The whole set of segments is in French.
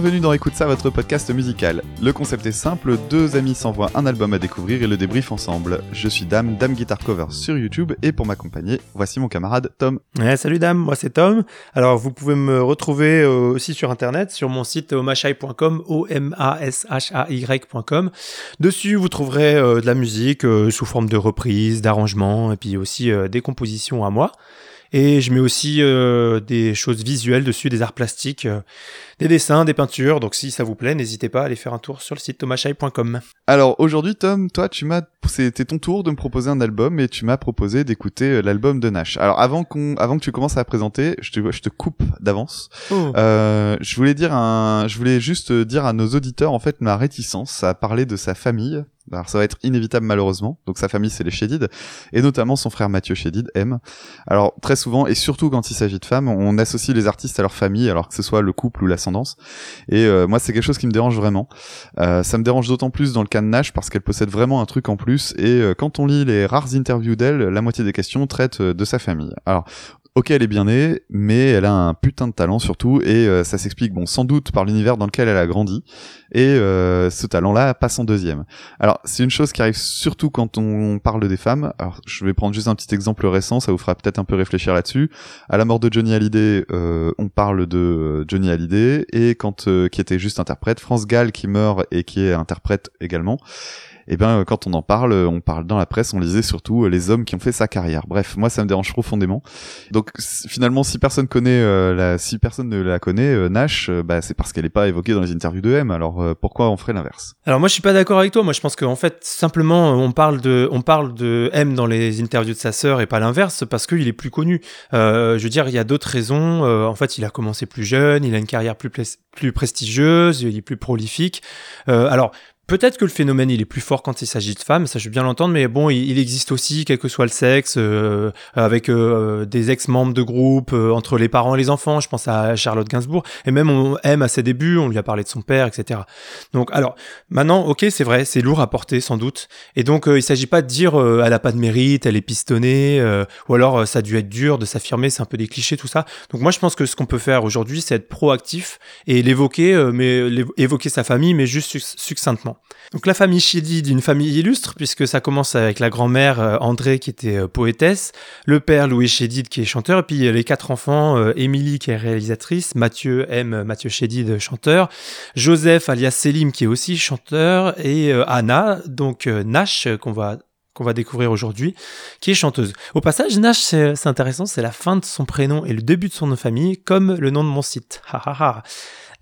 bienvenue dans Écoute ça, votre podcast musical. Le concept est simple, deux amis s'envoient un album à découvrir et le débrief ensemble. Je suis Dame, Dame Guitar Cover sur YouTube et pour m'accompagner, voici mon camarade Tom. Salut Dame, moi c'est Tom. Alors vous pouvez me retrouver euh, aussi sur internet, sur mon site omashai.com, o m a s h a y.com. Dessus vous trouverez euh, de la musique euh, sous forme de reprises, d'arrangements et puis aussi des compositions à moi. Et je mets aussi euh, des choses visuelles dessus, des arts plastiques, euh, des dessins, des peintures. Donc si ça vous plaît, n'hésitez pas à aller faire un tour sur le site thomashai.com. Alors aujourd'hui, Tom, toi, tu m'as, c'était ton tour de me proposer un album et tu m'as proposé d'écouter euh, l'album de Nash. Alors avant qu'on, avant que tu commences à présenter, je te, je te coupe d'avance. Oh. Euh, je voulais dire un, je voulais juste dire à nos auditeurs en fait ma réticence à parler de sa famille alors ça va être inévitable malheureusement. Donc sa famille c'est les Chédid et notamment son frère Mathieu Chédid M. Alors très souvent et surtout quand il s'agit de femmes, on associe les artistes à leur famille alors que ce soit le couple ou Et euh, moi c'est quelque chose qui me dérange vraiment. Euh, ça me dérange d'autant plus dans le cas de Nash parce qu'elle possède vraiment un truc en plus et euh, quand on lit les rares interviews d'elle, la moitié des questions traitent de sa famille. Alors Ok, elle est bien née, mais elle a un putain de talent surtout, et ça s'explique, bon, sans doute par l'univers dans lequel elle a grandi, et euh, ce talent-là passe en deuxième. Alors c'est une chose qui arrive surtout quand on parle des femmes. Alors je vais prendre juste un petit exemple récent, ça vous fera peut-être un peu réfléchir là-dessus. À la mort de Johnny Hallyday, euh, on parle de Johnny Hallyday et quand euh, qui était juste interprète, France Gall qui meurt et qui est interprète également et eh ben quand on en parle, on parle dans la presse, on lisait surtout euh, les hommes qui ont fait sa carrière. Bref, moi ça me dérange profondément. Donc finalement, si personne connaît euh, la, si personne ne la connaît, euh, Nash, bah c'est parce qu'elle est pas évoquée dans les interviews de M. Alors pourquoi on ferait l'inverse? Alors moi je suis pas d'accord avec toi. Moi je pense qu'en fait simplement on parle de on parle de M dans les interviews de sa sœur et pas l'inverse parce qu'il est plus connu. je veux dire il y a d'autres raisons. en fait il a commencé plus jeune, il a une carrière plus plus prestigieuse, il est plus prolifique. alors Peut-être que le phénomène il est plus fort quand il s'agit de femmes, ça je veux bien l'entendre, mais bon, il, existe aussi, quel que soit le sexe, euh, avec euh, des ex-membres de groupe, euh, entre les parents et les enfants. Je pense à Charlotte Gainsbourg, et même on aime à ses débuts, on lui a parlé de son père, etc. Donc, alors maintenant, ok, c'est vrai, c'est lourd à porter sans doute, et donc il s'agit pas de dire elle a pas de mérite, elle est pistonnée, ou alors ça a dû être dur de s'affirmer, c'est un peu des clichés tout ça. Donc moi je pense que ce qu'on peut faire aujourd'hui, c'est être proactif et l'évoquer, mais évoquer sa famille, mais juste succinctement. Donc la famille Chédid, une famille illustre, puisque ça commence avec la grand-mère euh, André qui était euh, poétesse, le père Louis Chédid qui est chanteur, et puis euh, les quatre enfants, Émilie qui est réalisatrice, Mathieu M, Mathieu Chédid chanteur, Joseph alias Selim qui est aussi chanteur, et Anna, donc Nash qu'on va qu'on va découvrir aujourd'hui, qui est chanteuse. Au passage, Nash, c'est intéressant, c'est la fin de son prénom et le début de son nom de famille, comme le nom de mon site.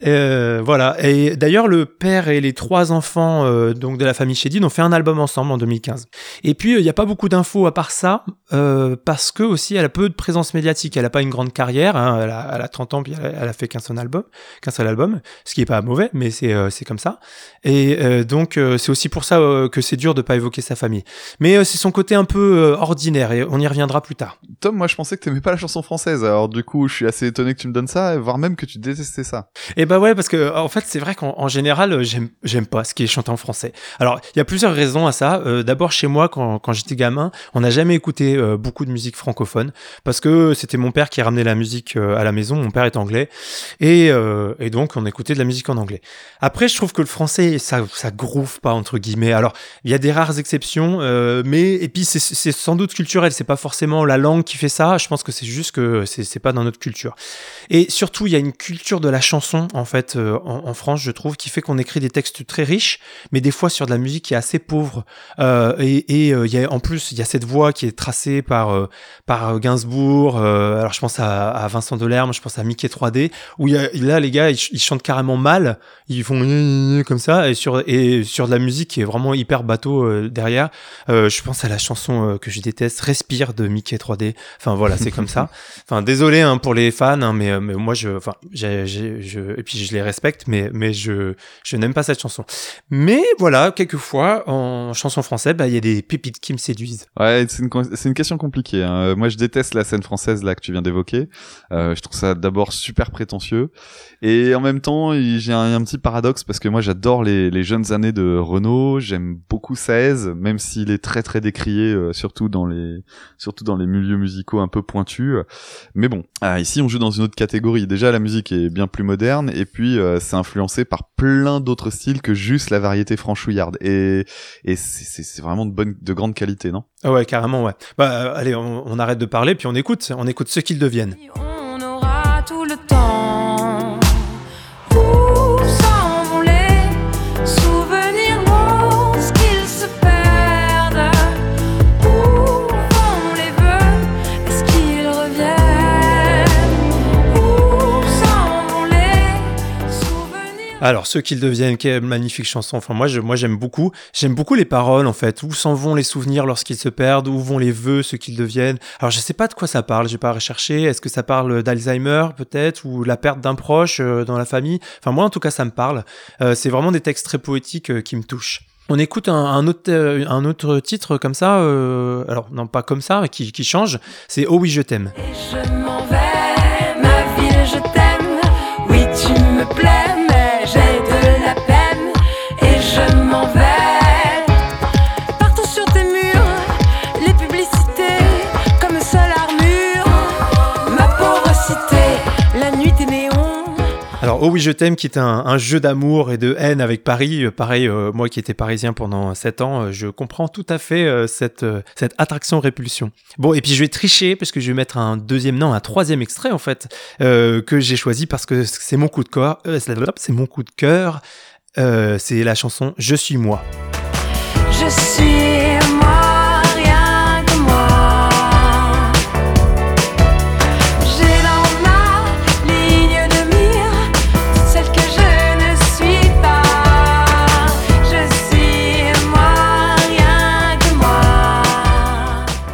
Euh, voilà. Et d'ailleurs, le père et les trois enfants euh, donc de la famille Shedid ont fait un album ensemble en 2015. Et puis, il n'y a pas beaucoup d'infos à part ça, euh, parce que aussi, elle a peu de présence médiatique. Elle n'a pas une grande carrière. Hein. Elle, a, elle, a, 30 ans, puis elle, a fait qu'un seul album, qu'un seul album, ce qui est pas mauvais, mais c'est c'est comme ça. Et donc, c'est aussi pour ça que c'est dur de pas évoquer sa famille. Mais c'est son côté un peu ordinaire, et on y reviendra plus tard. Tom, moi, je pensais que tu t'aimais pas la chanson française. Alors, du coup, je suis assez étonné que tu me donnes ça, voire même que tu détestais ça. Et bah ouais, parce que en fait, c'est vrai qu'en général, euh, j'aime pas ce qui est chanté en français. Alors, il y a plusieurs raisons à ça. Euh, D'abord, chez moi, quand, quand j'étais gamin, on n'a jamais écouté euh, beaucoup de musique francophone parce que c'était mon père qui ramenait la musique à la maison. Mon père est anglais et, et donc on écoutait de la musique en anglais. Après, je trouve que le français, ça ça groove pas entre guillemets. Alors, il y a des rares exceptions, mais et puis c'est sans doute culturel. C'est pas forcément la langue qui fait ça. Je pense que c'est juste que c'est pas dans notre culture. Et surtout, il y a une culture de la chanson en fait euh, en, France, je trouve, qui fait qu'on écrit des textes très riches, mais des fois sur de la musique qui est assez pauvre. Euh, et, euh, y a, en plus, il y a cette voix qui est tracée par par Gainsbourg. alors je pense à, Vincent Delerme, je pense à Mickey 3D, où y a, là les gars ils, chantent carrément mal, ils font comme ça, et sur et sur de la musique qui est vraiment hyper bateau derrière. je pense à la chanson que je déteste, Respire de Mickey 3D. Enfin voilà, c'est comme ça. Enfin désolé hein, pour les fans, hein, mais, mais moi je, enfin j'ai, je, et puis je les respecte, mais, mais je, je n'aime pas cette chanson. Mais voilà, quelquefois, en chanson française, bah, il y a des pépites qui me séduisent. Ouais, c'est une, une, question compliquée. Hein. Euh, moi, je déteste la scène française là que tu viens d'évoquer. Euh, je trouve ça d'abord super prétentieux. Et en même temps, j'ai un, un, petit paradoxe parce que moi, j'adore les, les jeunes années de Renault. J'aime beaucoup 16, même s'il est très très décrié, euh, surtout dans les surtout dans les milieux musicaux un peu pointus. Mais bon, ah, ici, on joue dans une autre catégorie. Déjà, la musique est bien plus moderne et puis c'est influencé par plein d'autres styles que juste la variété franchouillarde. Et, et c'est vraiment de bonne, de grande qualité, non? Ah ouais, carrément, ouais. Bah allez, on, on arrête de parler, puis on écoute, on écoute ce qu'ils deviennent. Alors, ceux qu'ils deviennent, quelle magnifique chanson. Enfin, moi, moi, j'aime beaucoup. J'aime beaucoup les paroles, en fait. Où s'en vont les souvenirs lorsqu'ils se perdent? Où vont les vœux, ceux qu'ils deviennent? Alors, je sais pas de quoi ça parle. J'ai pas recherché. Est-ce que ça parle d'Alzheimer, peut-être, ou la perte d'un proche euh, dans la famille? Enfin, moi, en tout cas, ça me parle. Euh, c'est vraiment des textes très poétiques euh, qui me touchent. On écoute un, autre, un autre titre comme ça, alors non pas comme ça, mais qui, qui change, c'est Oh oui je t'aime. je m'en vais, oui, je t'aime, qui est un, jeu d'amour et de haine avec Paris. Euh, pareil, euh, moi qui étais parisien pendant 7 ans, euh, je comprends tout à fait cette, attraction-répulsion. Bon, et puis je vais tricher parce que je vais mettre un deuxième, non, un troisième extrait en fait, que j'ai choisi parce que c'est mon coup de cœur. c'est mon coup de cœur. c'est la chanson Je suis moi. Je suis moi.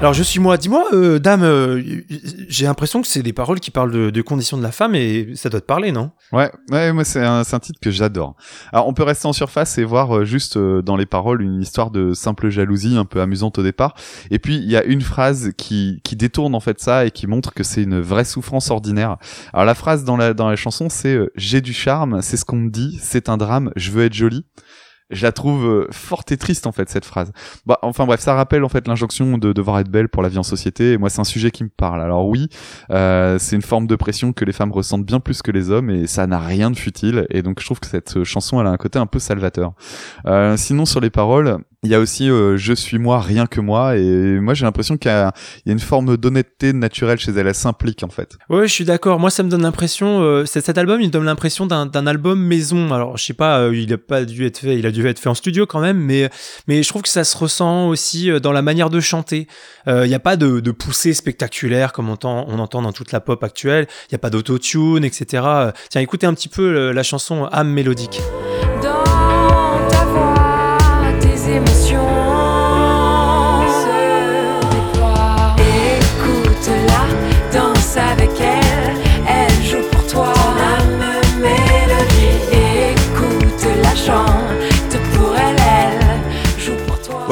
Alors je suis moi. Dis-moi, euh, dame, euh, j'ai l'impression que c'est des paroles qui parlent de, conditions de la femme et ça doit te parler, non? Ouais, ouais, moi c'est un, titre que j'adore. Alors on peut rester en surface et voir euh, juste dans les paroles une histoire de simple jalousie un peu amusante au départ. Et puis il y a une phrase qui, qui détourne en fait ça et qui montre que c'est une vraie souffrance ordinaire. Alors la phrase dans la dans la chanson c'est j'ai du charme, c'est ce qu'on me dit, c'est un drame, je veux être jolie je la trouve euh, forte et triste en fait cette phrase. Bah enfin bref, ça rappelle en fait l'injonction de devoir être belle pour la vie en société. Et moi, c'est un sujet qui me parle. Alors oui, euh, c'est une forme de pression que les femmes ressentent bien plus que les hommes et ça n'a rien de futile. Et donc je trouve que cette chanson, elle a un côté un peu salvateur. Euh, sinon sur les paroles, il y a aussi euh, je suis moi rien que moi. Et moi j'ai l'impression qu'il y, a une forme d'honnêteté naturelle chez elle. Elle s'implique en fait. Ouais je suis d'accord. Moi ça me donne l'impression euh, cet album il donne l'impression d'un album maison. Alors je sais pas euh, il a pas dû être fait il a dû être fait en studio quand même. Mais mais je trouve que ça se ressent aussi dans la manière de chanter. Il n'y a pas de, de poussée spectaculaire comme on entend, on entend dans toute la pop actuelle. Il n'y a pas d'autotune etc tiens écoutez un petit peu la chanson âme mélodique émotions.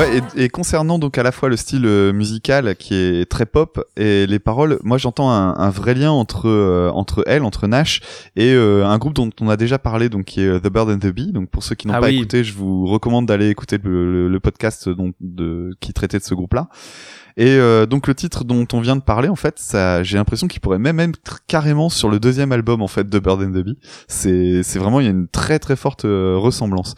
Ouais, et, concernant donc à la fois le style euh, musical qui est très pop et les paroles, moi j'entends un, vrai lien entre euh, entre elle, entre Nash et euh, un groupe dont on a déjà parlé, donc qui est The Bird and the Bee. Donc pour ceux qui n'ont ah pas écouté, je vous recommande d'aller écouter le, le, podcast donc de qui traitait de ce groupe-là. Et euh, donc le titre dont on vient de parler, en fait, ça, j'ai l'impression qu'il pourrait même être carrément sur le deuxième album en fait de Bird and the Bee. C'est, c'est vraiment il y a une très très forte euh, ressemblance.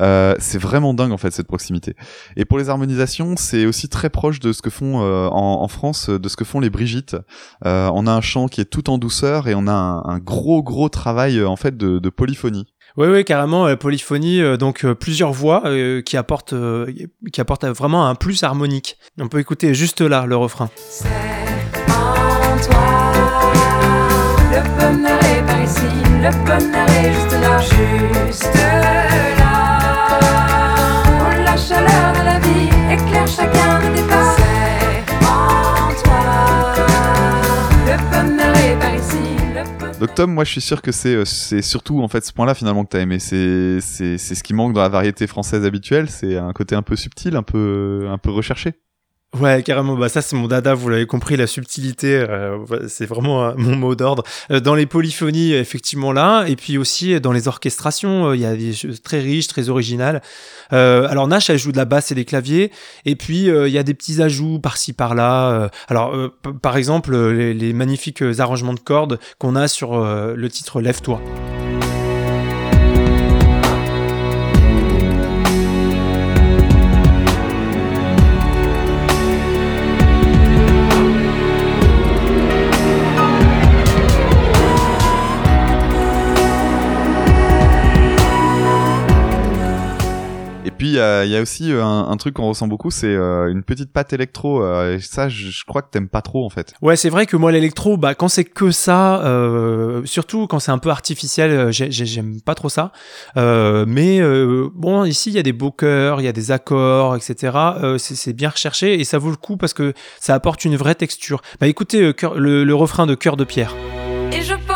Euh, c'est vraiment dingue en fait cette proximité. Et pour les harmonisations, c'est aussi très proche de ce que font en, en, France, de ce que font les Brigitte. on a un chant qui est tout en douceur et on a un, un gros gros travail en fait de, de polyphonie. Oui, oui, carrément, polyphonie, euh, donc euh, plusieurs voix euh, qui apportent, qui apportent vraiment un plus harmonique. On peut écouter juste là le refrain. C'est en toi, le bonheur est par ici, le bonheur est juste là, juste là. Oh, la chaleur de la vie Donc Tom, moi je suis sûr que c'est euh, c'est surtout en fait ce point-là finalement que t'as aimé. C'est c'est c'est ce qui manque dans la variété française habituelle. C'est un côté un peu subtil, un peu un peu recherché. Ouais, carrément. Bah ça, c'est mon dada. Vous l'avez compris, la subtilité, euh, c'est vraiment euh, mon mot d'ordre. Euh, dans les polyphonies, effectivement là, et puis aussi dans les orchestrations, il y a des choses très riches, très originales. alors Nash, elle joue de la basse et des claviers, et puis il y a des petits ajouts par-ci par-là. alors, par exemple, les, les, magnifiques arrangements de cordes qu'on a sur le titre Lève-toi. Puis il y a, il y a aussi euh, un, un truc qu'on ressent beaucoup, c'est euh, une petite patte électro. euh, et ça, je, je crois que t'aimes pas trop en fait. Ouais, c'est vrai que moi l'électro, bah quand c'est que ça, euh, surtout quand c'est un peu artificiel, j'ai- j'ai- j'aime pas trop ça. Euh, mais euh, bon, ici il y a des beaux chœurs, il y a des accords, etc. Euh, c'est c'est bien recherché et ça vaut le coup parce que ça apporte une vraie texture. Bah écoutez euh, le, le refrain de Cœur de pierre. Et je pense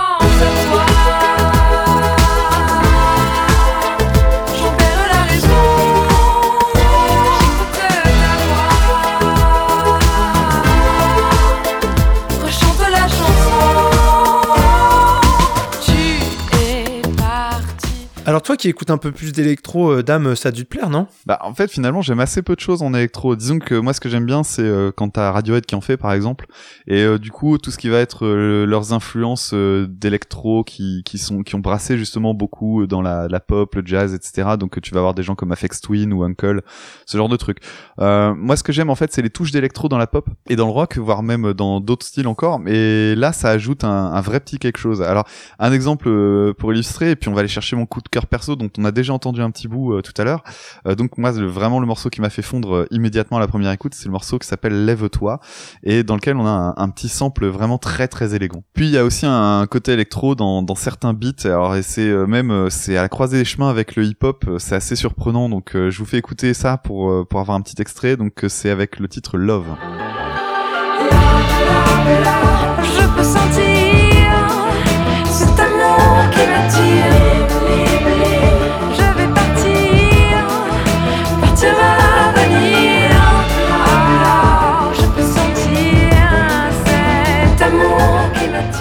Alors toi qui écoutes un peu plus d'électro, euh, dame, ça a dû te plaire, non? Bah en fait finalement j'aime assez peu de choses en électro. Disons que moi ce que j'aime bien c'est euh, quand t'as Radiohead qui en fait par exemple et euh, du coup tout ce qui va être euh, leurs influences euh, d'électro qui sont qui ont brassé justement beaucoup dans la, pop, le jazz etc. Donc tu vas avoir des gens comme Afex Twin ou Uncle, ce genre de trucs. Euh, moi ce que j'aime en fait c'est les touches d'électro dans la pop et dans le rock voire même dans d'autres styles encore. Mais là ça ajoute un, vrai petit quelque chose. Alors un exemple euh, pour illustrer et puis on va aller chercher mon coup de cœur perso dont on a déjà entendu un petit bout euh, tout à l'heure. Euh, donc moi le- vraiment le morceau qui m'a fait fondre euh, immédiatement à la première écoute, c'est le morceau qui s'appelle Lève-toi et dans lequel on a un, petit sample vraiment très très élégant. Puis il y a aussi un, côté électro dans, certains beats. Alors et c'est même c'est à la croisée des chemins avec le hip-hop, c'est assez surprenant. Donc je vous fais écouter ça pour pour avoir un petit extrait. Donc c'est avec le titre Love.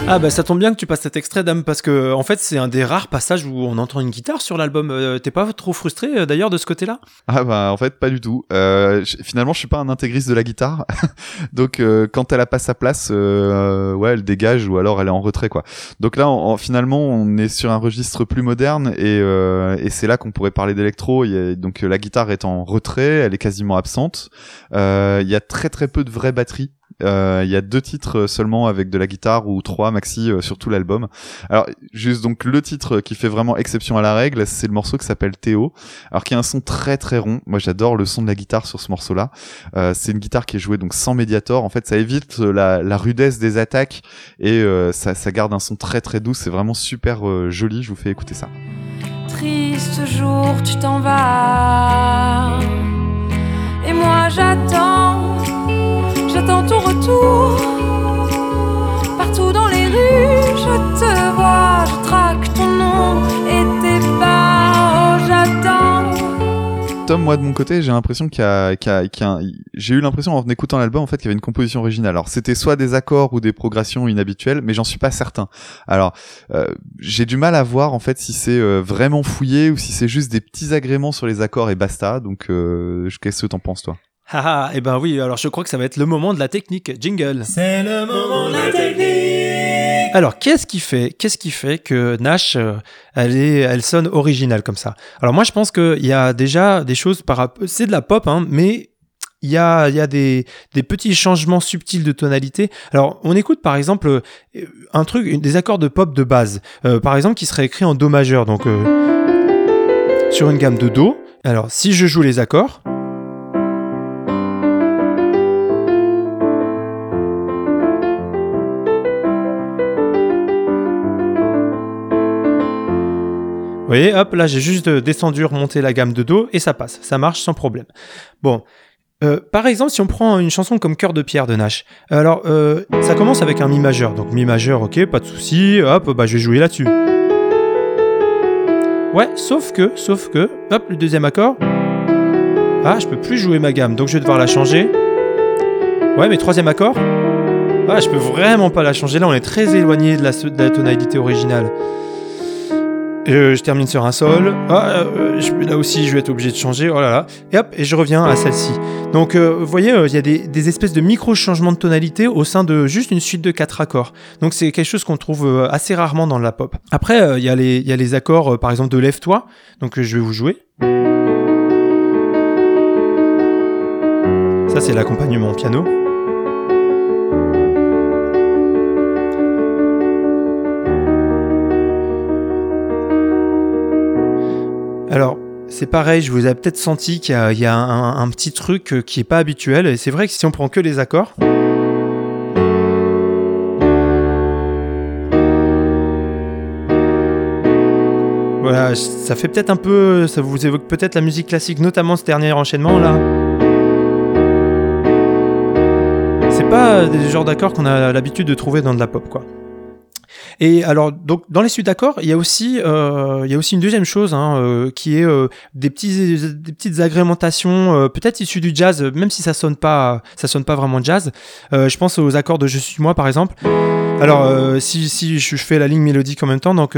Ah bah ça tombe bien que tu passes cet extrait, dame, parce que en fait c'est un des rares passages où on entend une guitare sur l'album. Euh, T'es pas trop frustré euh, d'ailleurs de ce côté-là? Ah bah en fait pas du tout. Euh, finalement je suis pas un intégriste de la guitare, donc quand elle a pas sa place, ouais elle dégage ou alors elle est en retrait quoi. Donc là en- en- finalement on est sur un registre plus moderne et, et c'est là qu'on pourrait parler d'électro. Donc la guitare est en retrait, elle est quasiment absente. Il y a très très peu de vraies batteries. Euh, Il y a deux titres seulement avec de la guitare ou trois maxi euh, sur tout l'album. Alors juste donc le titre qui fait vraiment exception à la règle, c'est le morceau qui s'appelle Théo alors qui a un son très très rond. Moi j'adore le son de la guitare sur ce morceau-là. Euh, c'est une guitare qui est jouée donc sans médiator. En fait ça évite euh, la, la rudesse des attaques et euh, ça, ça garde un son très très doux. C'est vraiment super euh, joli. Je vous fais écouter ça. Triste jour, tu t'en vas. Et moi j'attends, j'attends ton retour. Partout dans les rues, je te vois, je traque ton nom et tes pas. J'attends. Tom, moi de mon côté, j'ai l'impression qu'il y a, y a- y a j'ai eu l'impression en écoutant l'album en fait qu'il y avait une composition originale. Alors c'était soit des accords ou des progressions inhabituelles, mais j'en suis pas certain. Alors euh, j'ai du mal à voir en fait si c'est euh, vraiment fouillé ou si c'est juste des petits agréments sur les accords et basta. Donc euh, qu'est-ce que t'en penses toi? Haha, eh ben oui, alors je crois que ça va être le moment de la technique. Jingle. C'est le moment de la technique. Alors, qu'est-ce qui fait, qu'est-ce qui fait que Nash, euh, elle est, elle sonne originale comme ça? Alors moi, je pense qu'il y a déjà des choses par rapport, c'est de la pop, hein, mais il y a, il y a des, des petits changements subtils de tonalité. Alors, on écoute par exemple euh, un truc, des accords de pop de base, euh, par exemple, qui serait écrit en do majeur, donc euh, sur une gamme de do. Alors, si je joue les accords. Vous voyez, hop, là j'ai juste euh, descendu, remonté la gamme de Do et ça passe, ça marche sans problème. Bon, euh, par exemple, si on prend une chanson comme Cœur de pierre de Nash, alors euh, ça commence avec un Mi majeur, donc Mi majeur, ok, pas de souci, hop, bah je vais jouer là-dessus. Ouais, sauf que, sauf que, hop, le deuxième accord. Ah, je peux plus jouer ma gamme, donc je vais devoir la changer. Ouais, mais troisième accord. Ah, je peux vraiment pas la changer. Là, on est très éloigné de la, de la tonalité originale. Euh, je termine sur un sol. Ah, euh, là aussi, je vais être obligé de changer. Oh là là. Et hop, et je reviens à celle-ci. Donc, euh, vous voyez, il y a des, espèces de micro-changements de tonalité au sein de juste une suite de quatre accords. Donc, c'est quelque chose qu'on trouve assez rarement dans la pop. Après, il y, a les- il y a les accords, par exemple, de Lève-toi. Donc, je vais vous jouer. Ça, c'est l'accompagnement piano. Alors, c'est pareil, je vous ai peut-être senti qu'il y a, un, petit truc euh, qui est pas habituel. Et c'est vrai que si on prend que les accords. Voilà, ça fait peut-être un peu. Ça vous évoque peut-être la musique classique, notamment ce dernier enchaînement là. C'est pas des genres d'accords qu'on a l'habitude de trouver dans de la pop, quoi. Et alors, donc, dans les suites d'accords, il y a aussi, euh, il y a aussi une deuxième chose hein, euh, qui est euh, des petits, des petites agrémentations, peut-être issues du jazz, même si ça sonne pas, ça sonne pas vraiment jazz. Je pense aux accords de Je suis moi, par exemple. Alors, si, si je fais la ligne mélodique en même temps, donc.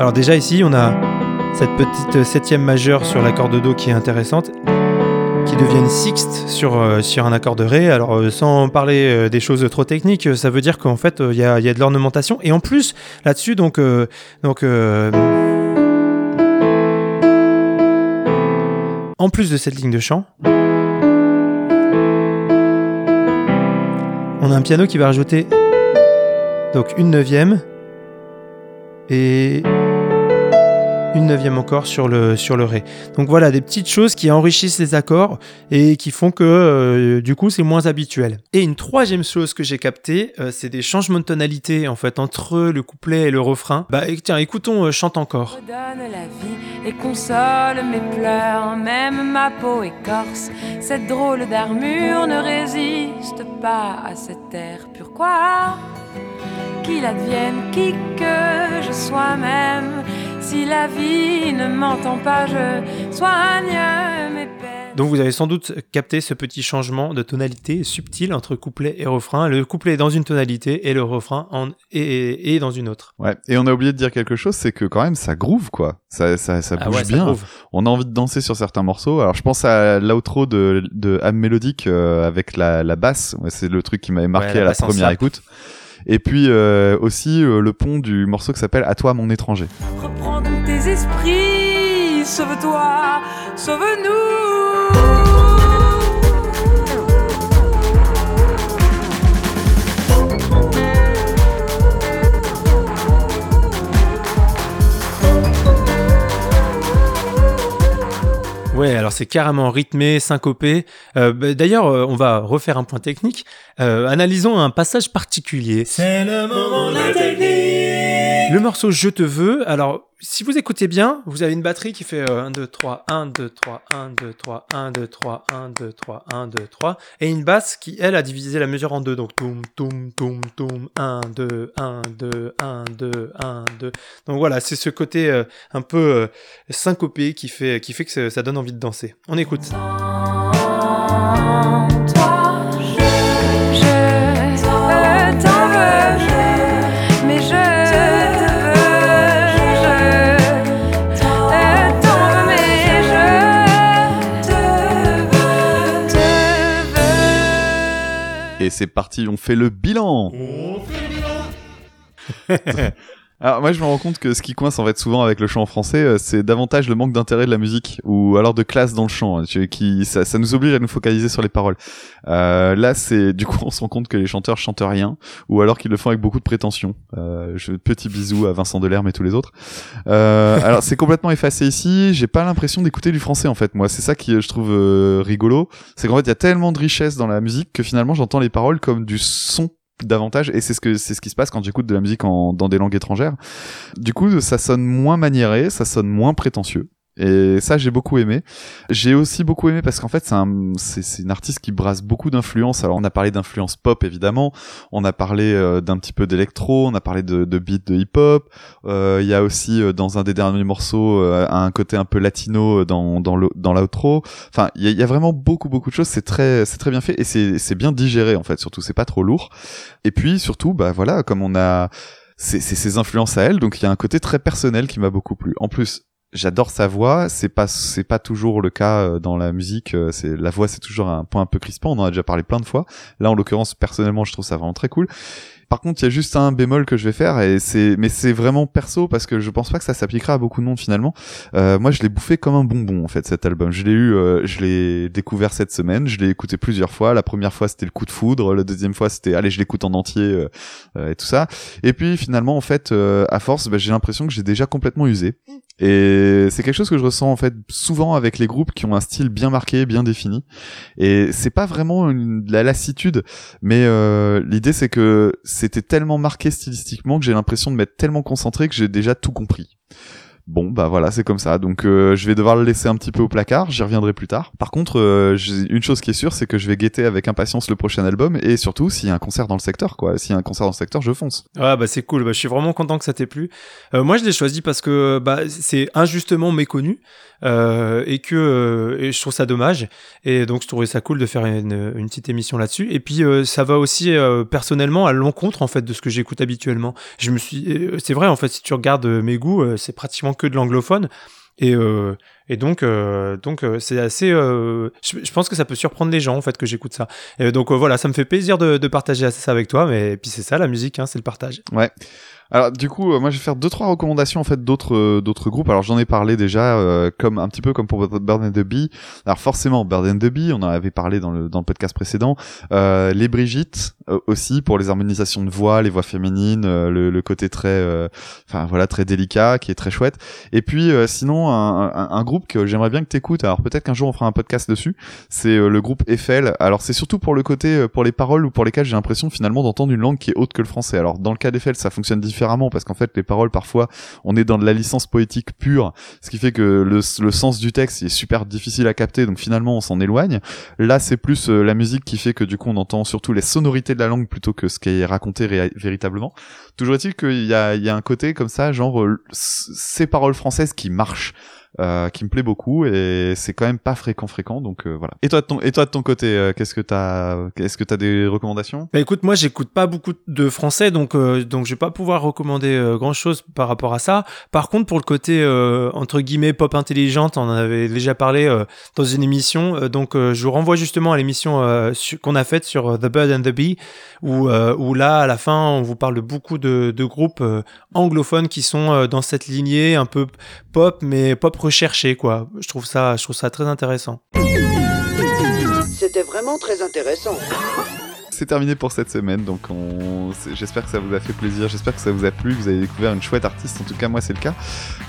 Alors déjà ici, on a cette petite septième majeure sur l'accord de Do qui est intéressante, qui devient une sixte sur, euh, sur un accord de Ré. Alors euh, sans parler euh, des choses trop techniques, ça veut dire qu'en fait, il y, a, y a de l'ornementation. Et en plus, là-dessus, donc... donc en plus de cette ligne de chant, on a un piano qui va rajouter donc une neuvième et une neuvième encore sur le, sur le Ré. Donc voilà, des petites choses qui enrichissent les accords et qui font que euh, du coup c'est moins habituel. Et une troisième chose que j'ai captée, euh, c'est des changements de tonalité en fait entre le couplet et le refrain. Bah tiens, écoutons euh, Chante encore. et console mes pleurs, même ma peau écorce. Cette drôle d'armure ne résiste pas à Qu'il advienne qui que je sois même, si la vie ne m'entend pas, je soigne mes peines. Donc vous avez sans doute capté ce petit changement de tonalité subtil entre couplet et refrain. Le couplet est dans une tonalité et le refrain en est, est dans une autre. Ouais. Et on a oublié de dire quelque chose, c'est que quand même ça groove quoi. Ça, ça, ça Ah bouge ouais, bien. On a envie de danser sur certains morceaux. Alors je pense à l'outro de, de âme mélodique euh, avec la, la basse. C'est le truc qui m'avait marqué Ouais, la à la première écoute. Et puis euh, aussi euh, le pont du morceau qui s'appelle À toi mon étranger. Reprends tes esprits, sauve-toi, sauve-nous. Ouais, alors c'est carrément rythmé, syncopé. Euh, bah, D'ailleurs, euh, on va refaire un point technique. Euh, analysons un passage particulier. C'est le moment de la technique. Le morceau Je te veux, alors si vous écoutez bien, vous avez une batterie qui fait euh, 1, 2, 3, 1, 2, 3, 1, 2, 3, 1, 2, 3, 1, 2, 3, 1, 2, 3, et une basse qui, elle, a divisé la mesure en deux, donc toum, toum, toum, toum, 1, 2, 1, 2, 1, 2, 1, 2. Donc voilà, c'est ce côté euh, un peu euh, syncopé qui fait, qui fait que ça- donne envie de danser. On écoute. Et c'est parti, on fait le bilan. On fait le bilan. Alors moi je me rends compte que ce qui coince en fait souvent avec le chant en français, euh, c'est davantage le manque d'intérêt de la musique ou alors de classe dans le chant, hein, qui ça, ça nous oblige à nous focaliser sur les paroles. Euh, là c'est du coup on se rend compte que les chanteurs chantent rien ou alors qu'ils le font avec beaucoup de prétention. Euh, je, petit bisou à Vincent Delerme et tous les autres. Euh, alors c'est complètement effacé ici. J'ai pas l'impression d'écouter du français en fait. Moi c'est ça qui euh, je trouve euh, rigolo, c'est qu'en fait il y a tellement de richesse dans la musique que finalement j'entends les paroles comme du son davantage et c'est ce que c'est ce qui se passe quand j'écoute de la musique en, dans des langues étrangères du coup, ça sonne moins maniéré, ça sonne moins prétentieux. Et ça, j'ai beaucoup aimé. J'ai aussi beaucoup aimé parce qu'en fait, c'est un, c'est, une artiste qui brasse beaucoup d'influences. Alors, on a parlé d'influence pop, évidemment. On a parlé euh, d'un petit peu d'électro. On a parlé de, de beat de hip-hop. Euh, Il y a aussi, euh, dans un des derniers morceaux, un côté un peu latino dans, dans, le. Enfin, il y a, il y a vraiment beaucoup, beaucoup de choses. C'est très, c'est très bien fait et c'est, c'est bien digéré, en fait. Surtout, c'est pas trop lourd. Et puis, surtout, bah voilà, comme on a, c'est ses influences à elle, donc il y a un côté très personnel qui m'a beaucoup plu. En plus, j'adore sa voix, c'est pas c'est pas toujours le cas euh, dans la musique, euh, c'est la voix c'est toujours un point un peu crispant, on en a déjà parlé plein de fois. Là en l'occurrence personnellement, je trouve ça vraiment très cool. Par contre, il y a juste un bémol que je vais faire et c'est, mais c'est vraiment perso parce que je pense pas que ça s'appliquera à beaucoup de monde finalement. Euh, moi, je l'ai bouffé comme un bonbon en fait cet album. Je l'ai eu, euh, je l'ai découvert cette semaine. Je l'ai écouté plusieurs fois. La première fois, c'était le coup de foudre. La deuxième fois, c'était allez, je l'écoute en entier euh, euh, et tout ça. Et puis finalement, en fait, à force, bah, j'ai l'impression que j'ai déjà complètement usé. Et c'est quelque chose que je ressens en fait souvent avec les groupes qui ont un style bien marqué, bien défini. Et c'est pas vraiment de la lassitude, mais euh, l'idée c'est que c'était tellement marqué stylistiquement que j'ai l'impression de m'être tellement concentré que j'ai déjà tout compris. Bon, bah voilà, c'est comme ça. Donc euh, je vais devoir le laisser un petit peu au placard, j'y reviendrai plus tard. Par contre, euh, une chose qui est sûre, c'est que je vais guetter avec impatience le prochain album et surtout s'il y a un concert dans le secteur quoi. S'il y a un concert dans le secteur, je fonce. Ouais, bah c'est cool. Bah, je suis vraiment content que ça t'ait plu. Euh, moi, je l'ai choisi parce que bah, c'est injustement méconnu euh, et que euh, et je trouve ça dommage. Et donc, je trouvais ça cool de faire une, une petite émission là-dessus. Et puis, euh, ça va aussi personnellement à l'encontre en fait de ce que j'écoute habituellement. Je me suis, c'est vrai en fait, si tu regardes mes goûts, c'est pratiquement que de l'anglophone. Et, euh, et donc, euh, donc euh, c'est assez. euh, je, pense que ça peut surprendre les gens en fait que j'écoute ça. Et donc euh, voilà, ça me fait plaisir de, de partager ça avec toi. Mais et puis c'est ça la musique, hein, c'est le partage. Ouais. Alors du coup, euh, moi je vais faire deux trois recommandations en fait d'autres euh, d'autres groupes. Alors j'en ai parlé déjà comme un petit peu comme pour Bird and the Bee. Alors forcément Bird and the Bee, on en avait parlé dans le dans le podcast précédent. Les Brigitte aussi pour les harmonisations de voix, les voix féminines, le, le côté très enfin voilà très délicat qui est très chouette. Et puis sinon un, un, un groupe que j'aimerais bien que t'écoutes. Alors peut-être qu'un jour on fera un podcast dessus. C'est euh, le groupe Eiffel. Alors c'est surtout pour le côté euh, pour les paroles ou pour lesquelles j'ai l'impression finalement d'entendre une langue qui est autre que le français. Alors dans le cas d'Eiffel, ça fonctionne différemment parce qu'en fait les paroles parfois on est dans de la licence poétique pure, ce qui fait que le, sens du texte est super difficile à capter, donc finalement on s'en éloigne. Là c'est plus euh, la musique qui fait que du coup on entend surtout les sonorités de la langue plutôt que ce qui est raconté véritablement. Toujours est-il qu'il y a, il y a un côté comme ça, genre ces paroles françaises qui marchent. Euh, qui me plaît beaucoup et c'est quand même pas fréquent fréquent donc euh, voilà. Et toi de ton et toi de ton côté euh, qu'est-ce que t'as est-ce que t'as des recommandations? Bah écoute, moi j'écoute pas beaucoup de français, donc euh, donc je vais pas pouvoir recommander euh, grand chose par rapport à ça. Par contre, pour le côté entre guillemets pop intelligente, on en avait déjà parlé dans une émission, donc je vous renvoie justement à l'émission qu'on a faite sur The Bird and the Bee, où où là à la fin on vous parle de beaucoup de, de groupes anglophones qui sont dans cette lignée un peu pop, mais pop recherché quoi. Je trouve ça je trouve ça très intéressant. C'était vraiment très intéressant. C'est terminé pour cette semaine, donc on... j'espère que ça vous a fait plaisir, j'espère que ça vous a plu, que vous avez découvert une chouette artiste, en tout cas moi c'est le cas.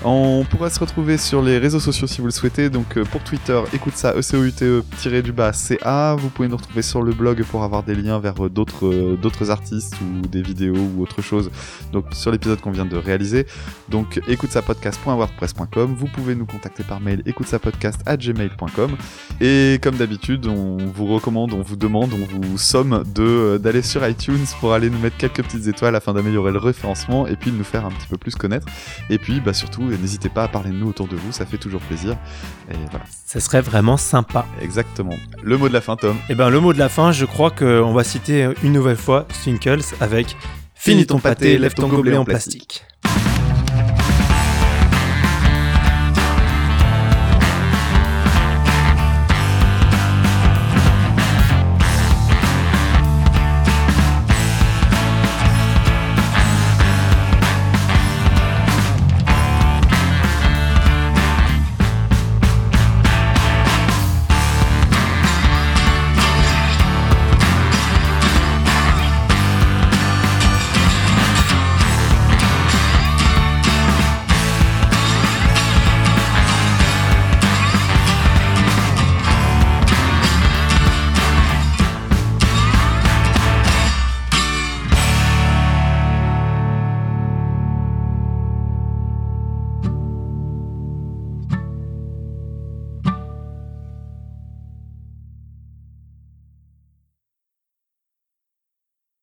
On pourra se retrouver sur les réseaux sociaux si vous le souhaitez, donc euh, pour Twitter, écoute ça, E ECOUTE du bas CA, vous pouvez nous retrouver sur le blog pour avoir des liens vers euh, d'autres euh, d'autres artistes ou des vidéos ou autre chose, donc sur l'épisode qu'on vient de réaliser. Donc écoute ça podcast.wordpress.com, vous pouvez nous contacter par mail écoute ça podcast à gmail.com et comme d'habitude, on vous recommande, on vous demande, on vous somme de euh, d'aller sur iTunes pour aller nous mettre quelques petites étoiles afin d'améliorer le référencement et puis de nous faire un petit peu plus connaître. Et puis bah surtout, n'hésitez pas à parler de nous autour de vous, ça fait toujours plaisir. Et voilà, Ça serait vraiment sympa. exactement. Le mot de la fin, Tom. Et ben le mot de la fin, je crois qu'on va citer une nouvelle fois Twinkles avec Finis ton pâté, lève ton gobelet en plastique.